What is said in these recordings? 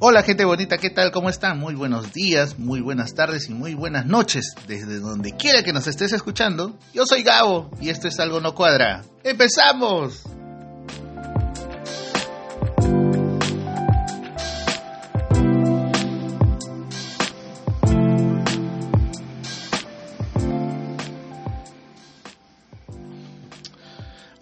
Hola gente bonita, ¿qué tal? ¿Cómo están? Muy buenos días, muy buenas tardes y muy buenas noches. Desde donde quiera que nos estés escuchando, yo soy Gabo y esto es Algo No Cuadra. ¡Empezamos!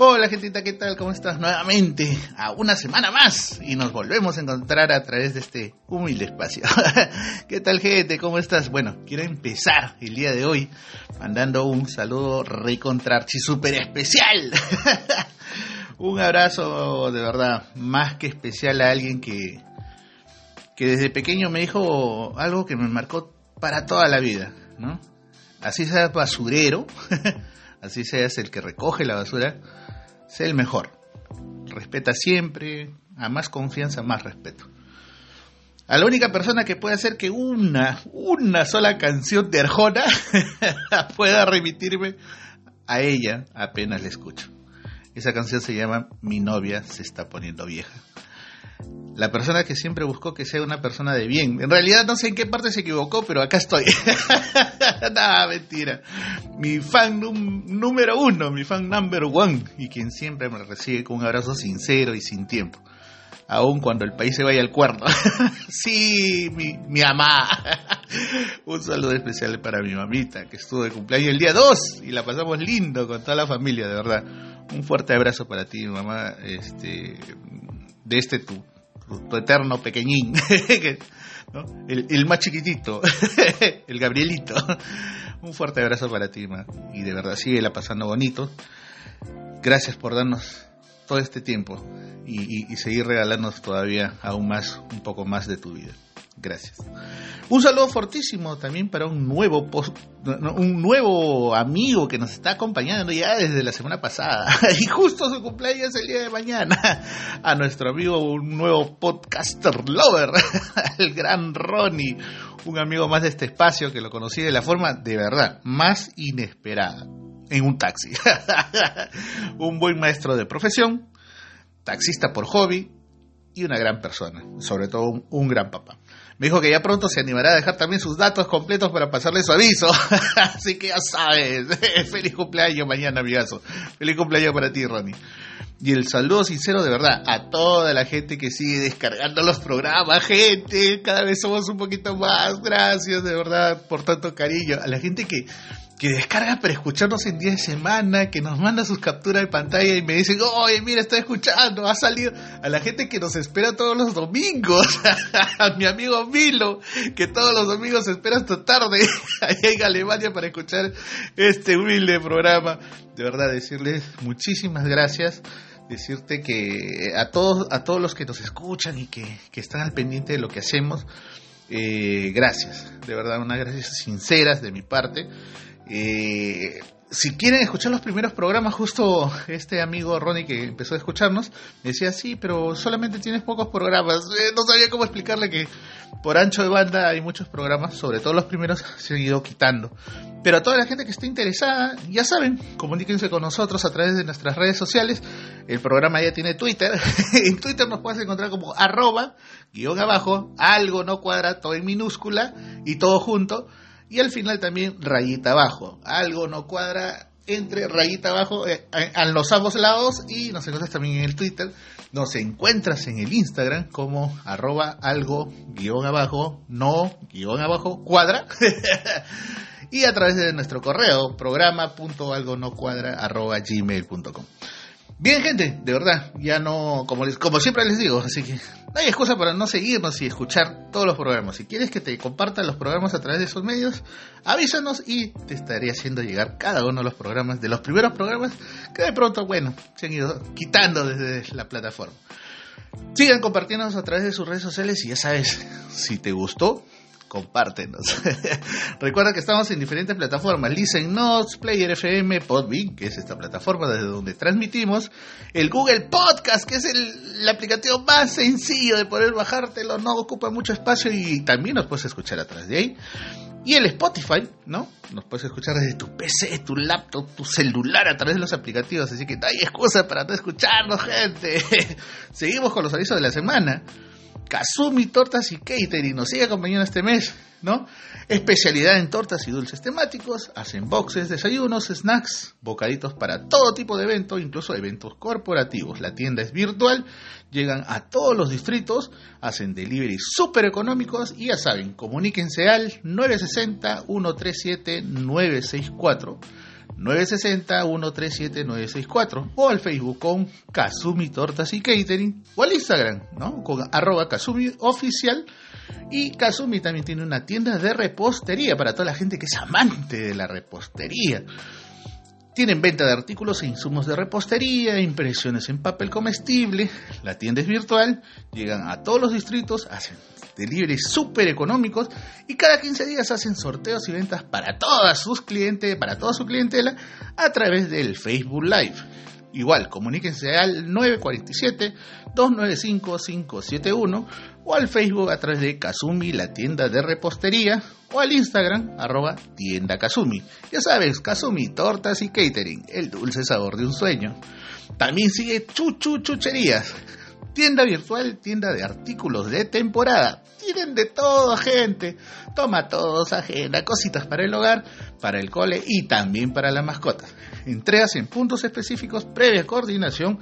Hola gentita, ¿qué tal? ¿Cómo estás? Nuevamente a una semana más y nos volvemos a encontrar a través de este humilde espacio. ¿Qué tal gente? ¿Cómo estás? Bueno, quiero empezar el día de hoy mandando un saludo recontrarchi super especial. un abrazo de verdad más que especial a alguien que, que desde pequeño me dijo algo que me marcó para toda la vida, ¿no? Así seas basurero, así seas el que recoge la basura, sé el mejor. Respeta siempre, a más confianza, más respeto. A la única persona que puede hacer que una, una sola canción de Arjona pueda remitirme a ella apenas la escucho. Esa canción se llama Mi novia se está poniendo vieja. La persona que siempre buscó que sea una persona de bien. En realidad no sé en qué parte se equivocó, pero acá estoy. Nada, mentira. Mi fan número uno, mi fan number one, y quien siempre me recibe con un abrazo sincero y sin tiempo. Aún cuando el país se vaya al cuerno. sí, mi, mamá. un saludo especial para mi mamita, que estuvo de cumpleaños el día 2 y la pasamos lindo con toda la familia, de verdad. Un fuerte abrazo para ti, mamá, este, de este tu, tu, eterno pequeñín, el, más chiquitito, el Gabrielito. Un fuerte abrazo para ti, ma. y de verdad la pasando bonito. Gracias por darnos todo este tiempo y, y, y seguir regalándonos todavía aún más, un poco más de tu vida. Gracias. Un saludo fortísimo también para un nuevo un nuevo amigo que nos está acompañando ya desde la semana pasada. Y justo su cumpleaños el día de mañana. A nuestro amigo un nuevo podcaster lover el gran Ronnie. Un amigo más de este espacio que lo conocí de la forma de verdad más inesperada. En un taxi. Un buen maestro de profesión taxista por hobby y una gran persona. Sobre todo un gran papá me dijo que ya pronto se animará a dejar también sus datos completos para pasarle su aviso. Así que ya sabes. Feliz cumpleaños mañana, amigazo. Feliz cumpleaños para ti, Ronnie. Y el saludo sincero de verdad a toda la gente que sigue descargando los programas, gente. Cada vez somos un poquito más. Gracias de verdad por tanto cariño. A la gente que que descarga para escucharnos en día de semana, que nos manda sus capturas de pantalla y me dicen, oye, mira, estoy escuchando, ha salido a la gente que nos espera todos los domingos, a mi amigo Milo, que todos los domingos espera hasta tarde, allá en Alemania para escuchar este humilde programa. De verdad, decirles muchísimas gracias. Decirte que a todos a todos los que nos escuchan y que, que están al pendiente de lo que hacemos eh, gracias. De verdad unas gracias sinceras de mi parte eh, si quieren escuchar los primeros programas, justo este amigo Ronnie que empezó a escucharnos, decía, sí, pero solamente tienes pocos programas. Eh, no sabía cómo explicarle que por ancho de banda hay muchos programas, sobre todo los primeros se han ido quitando. Pero a toda la gente que esté interesada, ya saben, comuníquense con nosotros a través de nuestras redes sociales. El programa ya tiene Twitter. en Twitter nos puedes encontrar como arroba, guion abajo, algo no cuadra, todo en minúscula y todo junto y al final también rayita abajo. Algo no cuadra entre rayita abajo eh, a los ambos lados y nos encuentras también en el Twitter. Nos encuentras en el Instagram como arroba algo guion abajo, no guion abajo, cuadra. y a través de nuestro correo programa.algo no cuadra arroba gmail.com. Bien, gente, de verdad, ya no, como, les, como siempre les digo, así que no hay excusa para no seguirnos y escuchar todos los programas. Si quieres que te compartan los programas a través de esos medios, avísanos y te estaré haciendo llegar cada uno de los programas, de los primeros programas que de pronto, bueno, se han ido quitando desde la plataforma. Sigan compartiéndonos a través de sus redes sociales y ya sabes, si te gustó, compártenos. Recuerda que estamos en diferentes plataformas, Listen Notes, Player FM, Podbean, que es esta plataforma desde donde transmitimos, el Google Podcast, que es el, aplicativo más sencillo de poder bajártelo, no ocupa mucho espacio y también nos puedes escuchar atrás de ahí. Y el Spotify, ¿no? Nos puedes escuchar desde tu PC, tu laptop, tu celular a través de los aplicativos, así que no hay excusa para no escucharnos, gente. Seguimos con los avisos de la semana. Kazumi Tortas y Catering nos sigue acompañando este mes, ¿no? Especialidad en tortas y dulces temáticos, hacen boxes, desayunos, snacks, bocaditos para todo tipo de evento, incluso eventos corporativos. La tienda es virtual, llegan a todos los distritos, hacen delivery súper económicos y ya saben, comuníquense al 960 137 964 960-137-964 o al Facebook con Kazumi Tortas y Catering o al Instagram, ¿no? Con arroba Kazumi Oficial y Kazumi también tiene una tienda de repostería para toda la gente que es amante de la repostería. Tienen venta de artículos e insumos de repostería, impresiones en papel comestible, la tienda es virtual, llegan a todos los distritos, hacen delivery súper económicos y cada 15 días hacen sorteos y ventas para todas sus clientes, para toda su clientela a través del Facebook Live. Igual, comuníquense al 947-295-571 o al Facebook a través de Kazumi, la tienda de repostería, o al Instagram, arroba tienda. Ya sabes, Kazumi, tortas y catering, el dulce sabor de un sueño. También sigue Chuchu Chucherías, tienda virtual, tienda de artículos de temporada. Tienen de todo, gente. Toma todos, agenda, cositas para el hogar, para el cole y también para la mascota. Entregas en puntos específicos, previa coordinación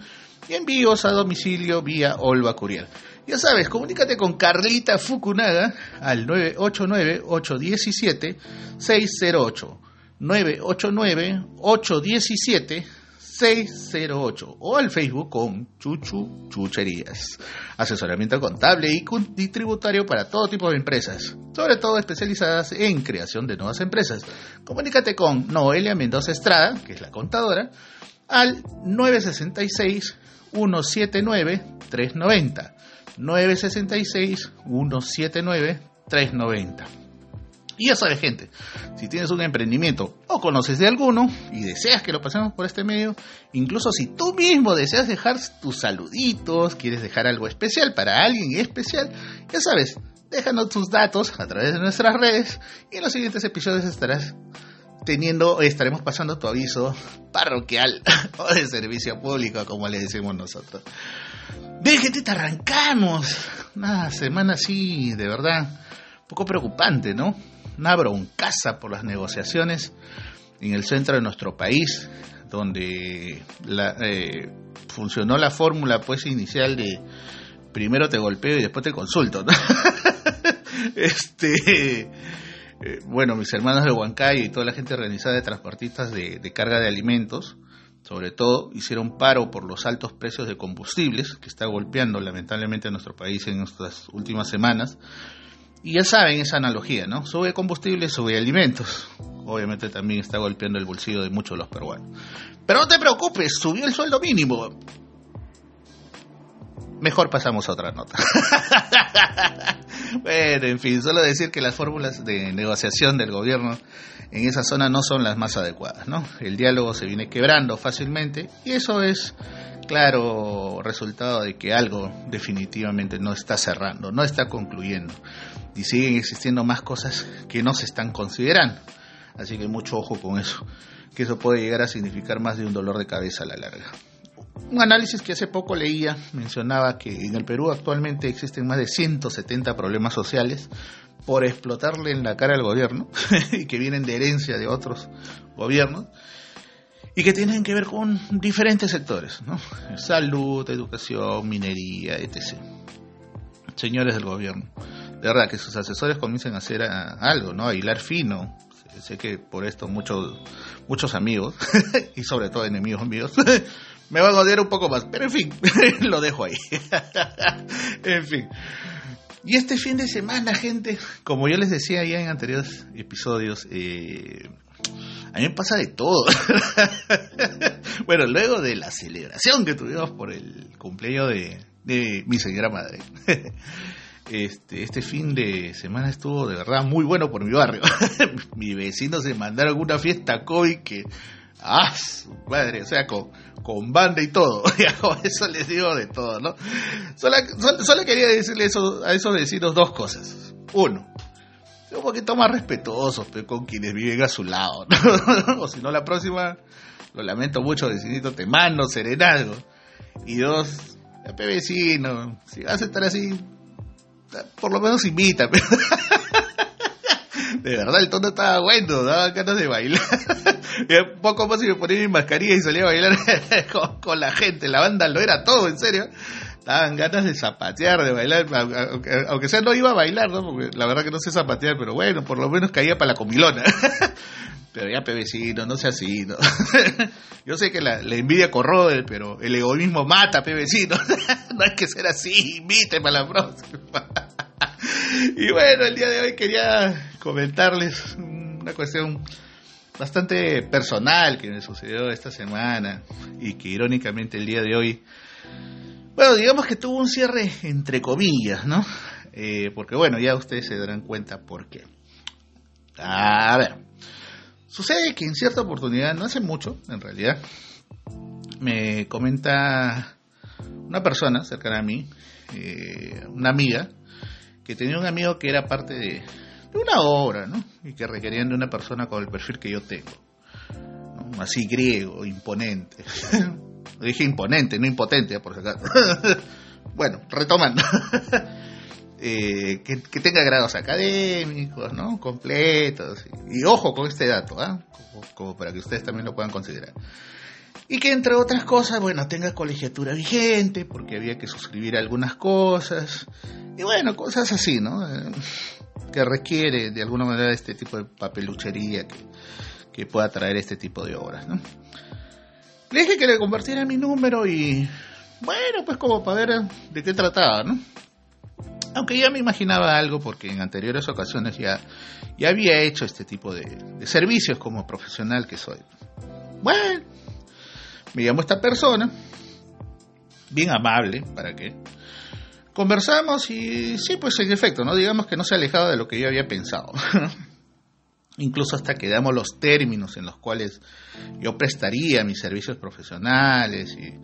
y envíos a domicilio vía Olva Curiel. Ya sabes, comunícate con Carlita Fukunaga al 989-817-608. 989-817-608. 608 o al Facebook con Chuchu Chucherías. Asesoramiento contable y tributario para todo tipo de empresas, sobre todo especializadas en creación de nuevas empresas. Comunícate con Noelia Mendoza Estrada, que es la contadora, al 966 179 390. 966 179 390. Y ya sabes, gente, si tienes un emprendimiento o conoces de alguno y deseas que lo pasemos por este medio, incluso si tú mismo deseas dejar tus saluditos, quieres dejar algo especial para alguien especial, ya sabes, déjanos tus datos a través de nuestras redes y en los siguientes episodios estarás teniendo, estaremos pasando tu aviso parroquial o de servicio público, como le decimos nosotros. Déjate, te arrancamos. Una semana así, de verdad, un poco preocupante, ¿no? Una broncaza por las negociaciones en el centro de nuestro país, donde la, eh, funcionó la fórmula pues inicial de primero te golpeo y después te consulto. este, eh, bueno, mis hermanos de Huancayo y toda la gente organizada de transportistas de, de carga de alimentos, sobre todo, hicieron paro por los altos precios de combustibles que está golpeando lamentablemente a nuestro país en estas últimas semanas y ya saben esa analogía, ¿no? Sube combustible, sube alimentos. Obviamente también está golpeando el bolsillo de muchos de los peruanos. Pero no te preocupes, subió el sueldo mínimo. Mejor pasamos a otra nota. bueno, en fin, solo decir que las fórmulas de negociación del gobierno en esa zona no son las más adecuadas, ¿no? El diálogo se viene quebrando fácilmente y eso es claro resultado de que algo definitivamente no está cerrando, no está concluyendo y siguen existiendo más cosas que no se están considerando. Así que mucho ojo con eso, que eso puede llegar a significar más de un dolor de cabeza a la larga. Un análisis que hace poco leía mencionaba que en el Perú actualmente existen más de 170 problemas sociales por explotarle en la cara al gobierno y que vienen de herencia de otros gobiernos y que tienen que ver con diferentes sectores, ¿no? salud, educación, minería, etc. Señores del gobierno, de verdad que sus asesores comiencen a hacer algo, ¿no? A hilar fino. Sé que por esto muchos muchos amigos, y sobre todo enemigos míos, me van a odiar un poco más. Pero en fin, lo dejo ahí. en fin. Y este fin de semana, gente, como yo les decía ya en anteriores episodios, eh, a mí me pasa de todo. bueno, luego de la celebración que tuvimos por el cumpleaños de, mi señora madre. Este, este fin de semana estuvo de verdad muy bueno por mi barrio. mi vecino se mandaron una fiesta COVID que, ah, madre, o sea, con, con banda y todo. eso les digo de todo, ¿no? Solo, solo, quería decirle eso, a esos vecinos dos cosas. Uno, un poquito más respetuosos con quienes viven a su lado. o si no, la próxima, lo lamento mucho, vecinito, te mando serenazgo. Y dos, vecino, si vas a estar así, por lo menos invita. de verdad, el tono estaba bueno, daba ganas de bailar. y poco más si me ponía mi mascarilla y salía a bailar con, la gente. La banda lo era todo, en serio. Daban ganas de zapatear, de bailar, aunque, sea no iba a bailar, ¿no? Porque la verdad que no sé zapatear, pero bueno, por lo menos caía para la comilona. pero ya, pebecino, no sea así, ¿no? Yo sé que la, envidia corrode, pero el egoísmo mata, pebecino. no hay que ser así, invite para la próxima. y bueno, el día de hoy quería comentarles una cuestión bastante personal que me sucedió esta semana y que irónicamente el día de hoy, bueno, digamos que tuvo un cierre entre comillas, ¿no? Eh, porque bueno, ya ustedes se darán cuenta por qué. A ver, sucede que en cierta oportunidad, no hace mucho en realidad, me comenta una persona cercana a mí, eh, una amiga, que tenía un amigo que era parte de, una obra, ¿no? Y que requerían de una persona con el perfil que yo tengo. Así griego, imponente. Dije imponente, no impotente, por si acaso. bueno, retomando. Eh, que, tenga grados académicos, ¿no? Completos. Y, ojo con este dato, ¿ah? como para que ustedes también lo puedan considerar. Y que entre otras cosas, bueno, tenga colegiatura vigente, porque había que suscribir algunas cosas. Y bueno, cosas así, ¿no? Eh, que requiere de alguna manera este tipo de papeluchería que, que pueda traer este tipo de obras, ¿no? Le dije que le compartiera mi número y bueno, pues como para ver de qué trataba, ¿no? Aunque ya me imaginaba algo porque en anteriores ocasiones ya, ya había hecho este tipo de, de servicios como profesional que soy. Bueno, me llamó esta persona, bien amable, ¿para qué? Conversamos y sí, pues en efecto, ¿no? Digamos que no se alejaba de lo que yo había pensado. Incluso hasta que damos los términos en los cuales yo prestaría mis servicios profesionales y...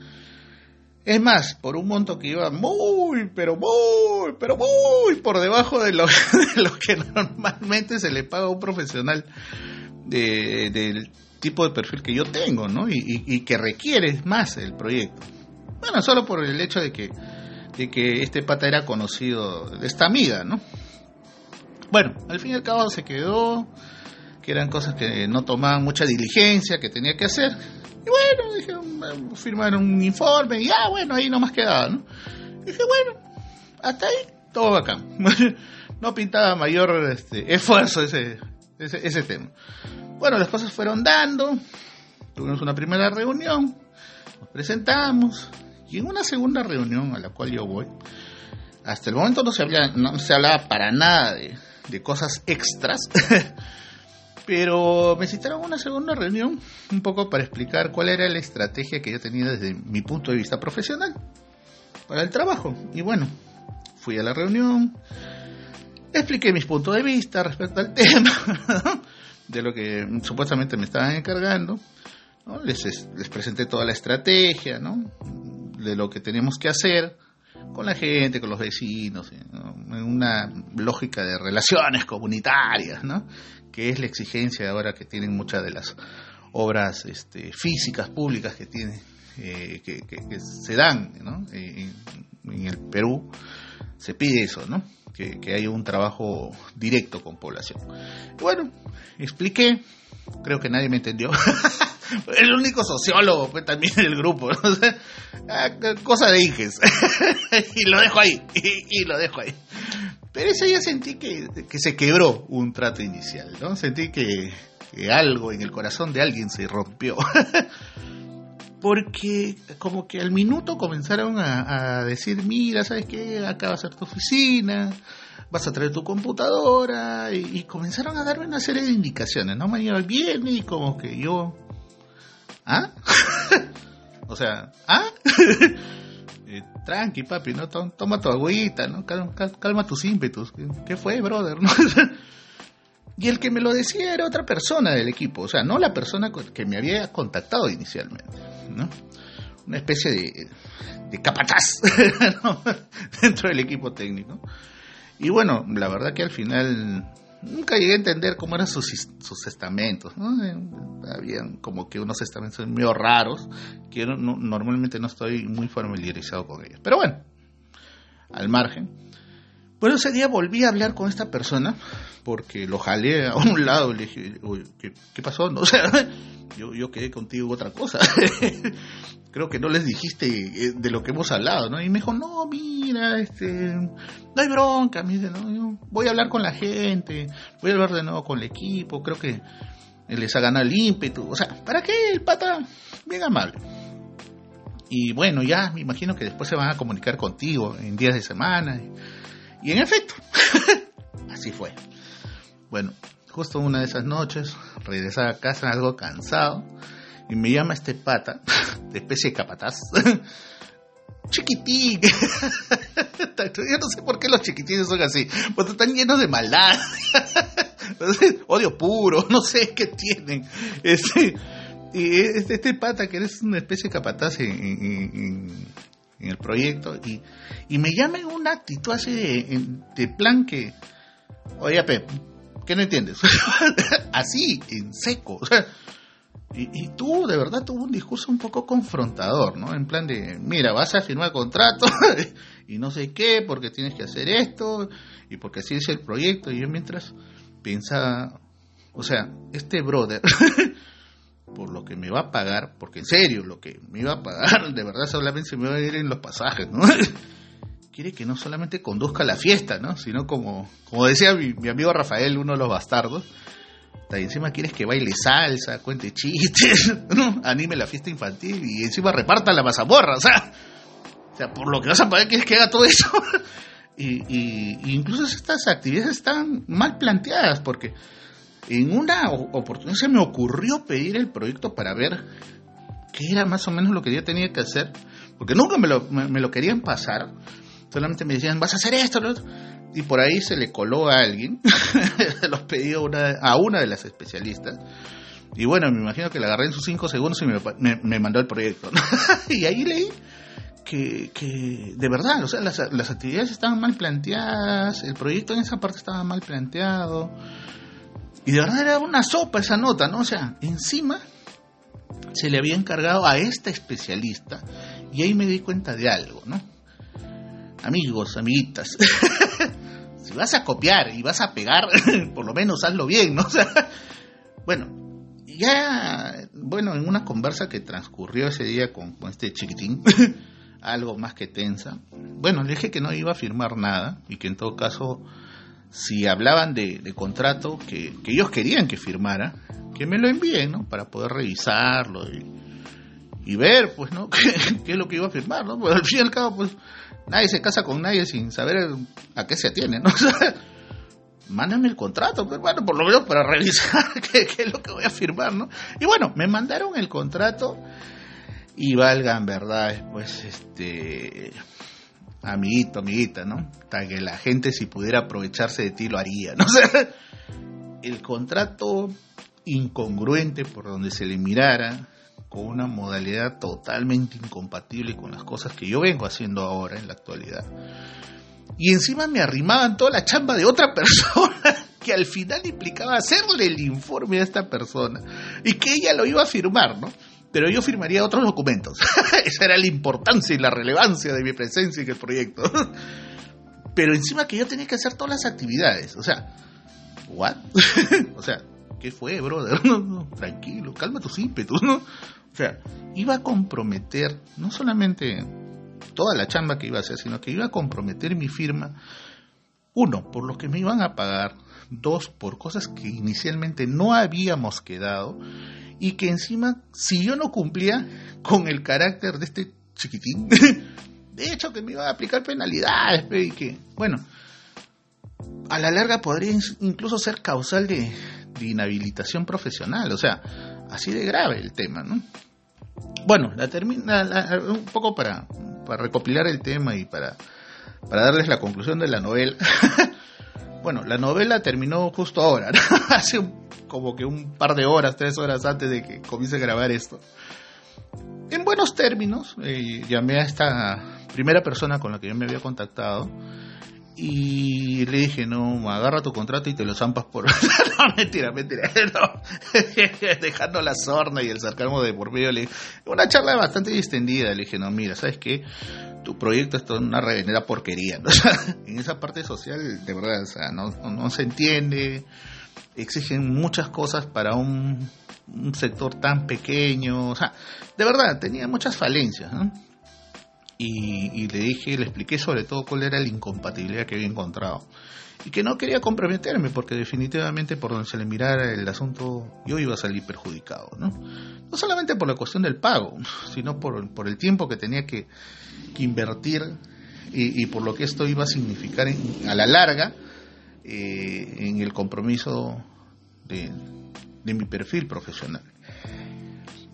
Es más, por un monto que iba muy, pero muy, pero muy por debajo de lo, que normalmente se le paga a un profesional del tipo de perfil que yo tengo, ¿no? Y, que requiere más el proyecto. Bueno, solo por el hecho de que, de que este pata era conocido de esta amiga, ¿no? Bueno, al fin y al cabo se quedó, que eran cosas que no tomaban mucha diligencia, que tenía que hacer. Y bueno, dije, firmaron un informe y ah, bueno, ahí nomás quedaba, ¿no? dije, bueno, hasta ahí todo bacán. no pintaba mayor este, esfuerzo ese, ese, ese tema. Bueno, las cosas fueron dando, tuvimos una primera reunión, nos presentamos, y en una segunda reunión a la cual yo voy, hasta el momento no se, no se hablaba para nada de, de cosas extras, pero me citaron a una segunda reunión un poco para explicar cuál era la estrategia que yo tenía desde mi punto de vista profesional para el trabajo. Y bueno, fui a la reunión, expliqué mis puntos de vista respecto al tema de lo que supuestamente me estaban encargando. Les, les presenté toda la estrategia ¿no? de lo que tenemos que hacer con la gente, con los vecinos, en una lógica de relaciones comunitarias, ¿no? que es la exigencia ahora que tienen muchas de las obras este, físicas públicas que tiene, eh, que, se dan ¿no? en, en el Perú, se pide eso, ¿no? que, que haya un trabajo directo con población. Bueno, expliqué, creo que nadie me entendió. el único sociólogo fue también el grupo, ¿no? Ah, cosa de Inges. y lo dejo ahí, y, lo dejo ahí. Pero ese día sentí que, que se quebró un trato inicial, ¿no? Sentí que, que algo en el corazón de alguien se rompió. porque como que al minuto comenzaron a, decir, mira, ¿sabes qué? Acá va a ser tu oficina, vas a traer tu computadora, y, comenzaron a darme una serie de indicaciones, ¿no? Mañana viene y como que yo, ¿ah? o sea, ¿ah? Tranqui, papi, ¿no? Toma tu agüita, ¿no? Calma, tus ímpetus. ¿Qué, fue, brother? Y el que me lo decía era otra persona del equipo, o sea, no la persona que me había contactado inicialmente, ¿no? Una especie de, de capataz dentro del equipo técnico. Y bueno, la verdad que al final nunca llegué a entender cómo eran sus, sus estamentos, ¿no? Eh, habían como que unos estamentos medio raros, que normalmente no estoy muy familiarizado con ellos. Pero bueno, al margen. Bueno, ese día volví a hablar con esta persona porque lo jalé a un lado y le dije, ¿qué, pasó? No, o sea, yo, yo quedé contigo otra cosa. Creo que no les dijiste eh, de lo que hemos hablado, ¿no? Y me dijo, no, mira, este, no hay bronca, me dice, no, voy a hablar con la gente, voy a hablar de nuevo con el equipo, creo que les ha ganado el ímpetu. O sea, ¿para qué el pata? Bien amable. Y bueno, ya me imagino que después se van a comunicar contigo en días de semana. En efecto, así fue. Bueno, justo una de esas noches, regresaba a casa algo cansado y me llama este pata, de especie de capataz, chiquitín. Yo no sé por qué los chiquitines son así, porque están llenos de maldad. Odio puro, no sé qué tienen. Este, y este, este pata que eres una especie de capataz en, el proyecto y, y, me llama en una actitud así de, plan que, oye, Pep, ¿qué no entiendes? así, en seco. y, y, tú, de verdad, tuvo un discurso un poco confrontador, ¿no? En plan de, mira, vas a firmar contrato y no sé qué, porque tienes que hacer esto y porque así es el proyecto. Y yo mientras pensaba, o sea, este brother por lo que me va a pagar, porque en serio, lo que me iba a pagar, de verdad solamente se me va a ir en los pasajes, ¿no? Quiere que no solamente conduzca la fiesta, ¿no? Sino como, como decía mi, amigo Rafael, uno de los bastardos, y encima quieres que baile salsa, cuente chistes, ¿no? anime la fiesta infantil y encima reparta la mazamorra, o sea, o sea, por lo que vas a pagar quieres que haga todo eso. y, y incluso estas actividades están mal planteadas porque en una oportunidad se me ocurrió pedir el proyecto para ver qué era más o menos lo que yo tenía que hacer, porque nunca me lo, querían pasar, solamente me decían, vas a hacer esto, y por ahí se le coló a alguien, se los pedí a una, a una de las especialistas, y bueno, me imagino que la agarré en sus cinco segundos y me, mandó el proyecto, y ahí leí que, de verdad, o sea, las actividades estaban mal planteadas, el proyecto en esa parte estaba mal planteado, y de verdad era una sopa esa nota, ¿no? O sea, encima se le había encargado a esta especialista y ahí me di cuenta de algo, ¿no? Amigos, amiguitas, si vas a copiar y vas a pegar, por lo menos hazlo bien, ¿no? Sea, bueno, ya, bueno, en una conversa que transcurrió ese día con, con este chiquitín, algo más que tensa, bueno, le dije que no iba a firmar nada y que en todo caso si hablaban de, contrato que, ellos querían que firmara, que me lo envíen, ¿no? Para poder revisarlo y, ver, pues, ¿no? ¿Qué, es lo que iba a firmar, ¿no? Pues al fin y al cabo, pues, nadie se casa con nadie sin saber a qué se atiene, ¿no? mándame el contrato, pero pues, bueno, por lo menos para revisar qué, qué, es lo que voy a firmar, ¿no? Y bueno, me mandaron el contrato y valgan, ¿verdad? Pues, este amiguito, amiguita, ¿no? Para que la gente si pudiera aprovecharse de ti lo haría, ¿no? el contrato incongruente por donde se le mirara, con una modalidad totalmente incompatible con las cosas que yo vengo haciendo ahora en la actualidad. Y encima me arrimaban toda la chamba de otra persona que al final implicaba hacerle el informe a esta persona y que ella lo iba a firmar, ¿no? Pero yo firmaría otros documentos. Esa era la importancia y la relevancia de mi presencia en el proyecto. pero encima que yo tenía que hacer todas las actividades. O sea, ¿what? o sea, ¿qué fue, brother? tranquilo, calma tus ímpetus, ¿no? O sea, iba a comprometer no solamente toda la chamba que iba a hacer, sino que iba a comprometer mi firma, uno, por lo que me iban a pagar, dos, por cosas que inicialmente no habíamos quedado, y que encima, si yo no cumplía con el carácter de este chiquitín, de hecho que me iba a aplicar penalidades, y que, bueno, a la larga podría incluso ser causal de, inhabilitación profesional, o sea, así de grave el tema, ¿no? Bueno, la termina un poco para, para recopilar el tema y para, para darles la conclusión de la novela. bueno, la novela terminó justo ahora, hace un como que un par de horas, tres horas antes de que comience a grabar esto. En buenos términos, eh, llamé a esta primera persona con la que yo me había contactado y le dije, no, agarra tu contrato y te lo zampas por... no, mentira, mentira, no. Dejando la sorna y el sarcasmo de por medio, le una charla bastante distendida, le dije, no, mira, ¿sabes qué? tu proyecto es una revenida porquería. ¿no? en esa parte social, de verdad, o sea, no, no, se entiende, exigen muchas cosas para un, sector tan pequeño, o sea, de verdad, tenía muchas falencias. Y, y, le dije, le expliqué sobre todo cuál era la incompatibilidad que había encontrado. Y que no quería comprometerme porque definitivamente por donde se le mirara el asunto yo iba a salir perjudicado. No, no solamente por la cuestión del pago, sino por, por el tiempo que tenía que, invertir y, y, por lo que esto iba a significar en, a la larga eh, en el compromiso de, de mi perfil profesional.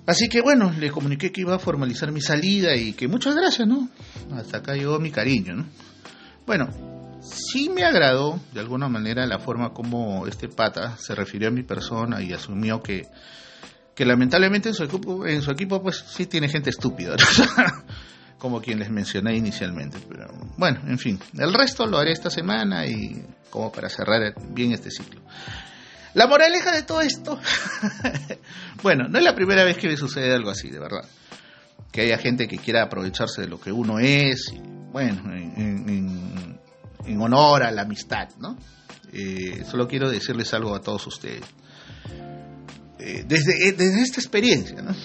Así que bueno, le comuniqué que iba a formalizar mi salida y que muchas gracias, ¿no? Hasta acá llegó mi cariño, ¿no? Bueno, sí me agradó de alguna manera la forma como este pata se refirió a mi persona y asumió que, que lamentablemente en su equipo, en su equipo pues sí tiene gente estúpida, como quien les mencioné inicialmente. Pero bueno, en fin, el resto lo haré esta semana y como para cerrar bien este ciclo. La moraleja de todo esto, bueno, no es la primera vez que me sucede algo así, de verdad. Que haya gente que quiera aprovecharse de lo que uno es, bueno, en, honor a la amistad, ¿no? Eh, solo quiero decirles algo a todos ustedes. Eh, desde, desde esta experiencia, ¿no?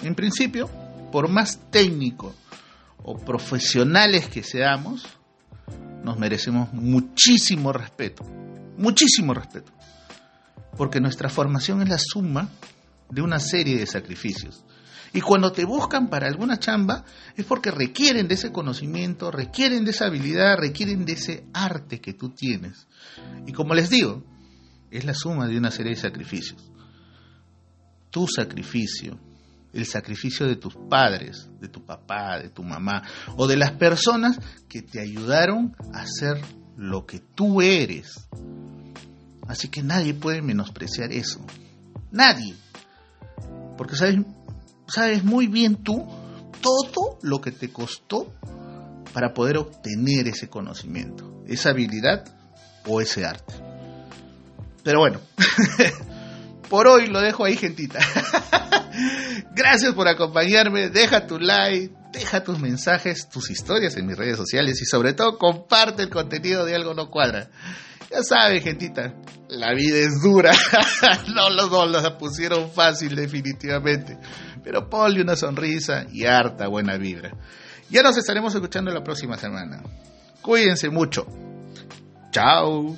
En principio, por más técnico o profesionales que seamos, nos merecemos muchísimo respeto muchísimo respeto, porque nuestra formación es la suma de una serie de sacrificios. Y cuando te buscan para alguna chamba es porque requieren de ese conocimiento, requieren de esa habilidad, requieren de ese arte que tú tienes. Y como les digo, es la suma de una serie de sacrificios. Tu sacrificio, el sacrificio de tus padres, de tu papá, de tu mamá, o de las personas que te ayudaron a ser lo que tú eres. Así que nadie puede menospreciar eso. Nadie. Porque sabes, sabes muy bien tú todo lo que te costó para poder obtener ese conocimiento, esa habilidad o ese arte. Pero bueno, por hoy lo dejo ahí, gentita. Gracias por acompañarme. Deja tu like, deja tus mensajes, tus historias en mis redes sociales y sobre todo comparte el contenido de Algo No Cuadra. Ya sabes, gentita, la vida es dura. no los dos la pusieron fácil definitivamente. Pero ponle una sonrisa y harta buena vibra. Ya nos estaremos escuchando la próxima semana. Cuídense mucho. Chao.